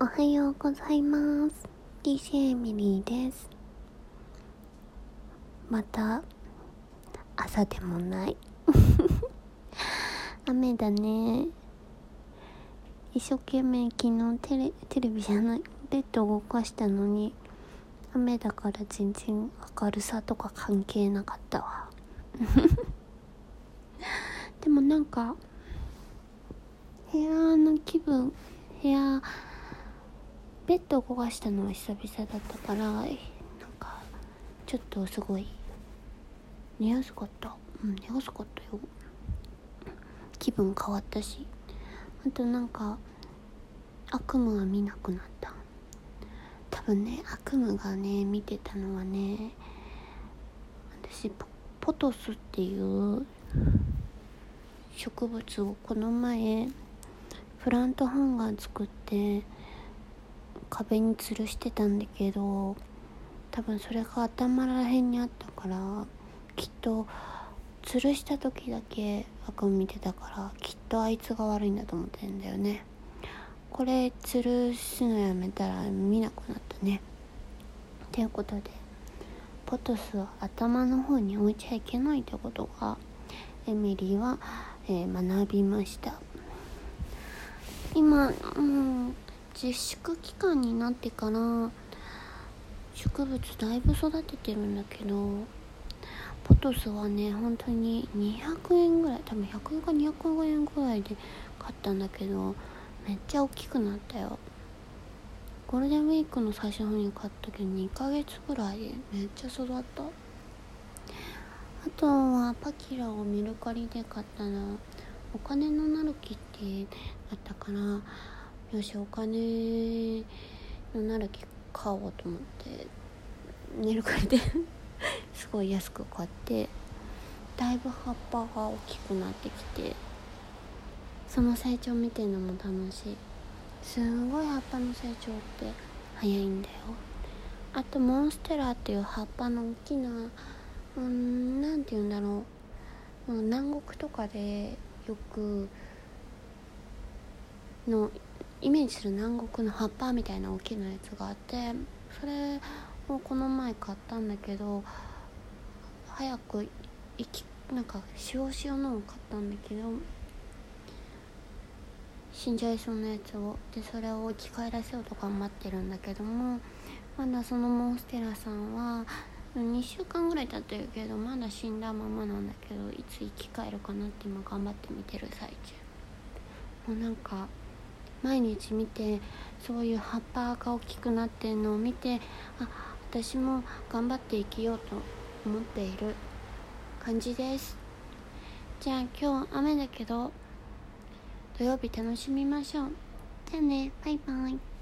おはようございます。DJ エミリーです。また朝でもない。雨だね。一生懸命昨日テレテレビじゃない。ベッド動かしたのに雨だから全然明るさとか関係なかったわ。でもなんか部屋の気分部屋ベッドを動かしたのは久々だったからなんかちょっとすごい寝やすかった。うん寝やすかったよ。気分変わったし。あとなんか悪夢は見なくなった。多分ね悪夢がね見てたのはね私ポトスっていう植物をこの前プラントハンガー作って壁に吊るしてたんだけど多分それが頭らへんにあったからきっと吊るした時だけ悪夢見てたからきっとあいつが悪いんだと思ってんだよね。これ吊るすのやめたら見なくなったね。ということでポトスは頭の方に置いちゃいけないってことがエミリーは、えー、学びました。今もう自粛期間になってから植物だいぶ育ててるんだけどポトスはね本当に200円ぐらい多分100円か200円ぐらいで買ったんだけどめっちゃ大きくなったよ。ゴールデンウィークの最初の方に買ったけど2ヶ月ぐらいでめっちゃ育った。あとはパキラをメルカリで買ったらお金のなる木ってだったからよしお金のなる木買おうと思ってメルカリで。すごい安く買ってだいぶ葉っぱが大きくなってきてその成長見てるのも楽しい。すごい葉っぱの成長って早いんだよ。あとモンステラっていう葉っぱの大きなうん何て言うんだろう南国とかでよくのイメージする南国の葉っぱみたいな大きなやつがあってそれをこの前買ったんだけど早く生きなんか塩塩のを買ったんだけど死んじゃいそうなやつを。でそれを生き返らせようと頑張ってるんだけどもまだそのモンステラさんは2週間ぐらい経ってるけどまだ死んだままなんだけどいつ生き返るかなって今頑張って見てる最中。もうなんか毎日見てそういう葉っぱが大きくなってるのを見てあ私も頑張って生きようと思っている感じです。じゃあ今日雨だけど土曜日楽しみましょう。じゃあね。バイバイ。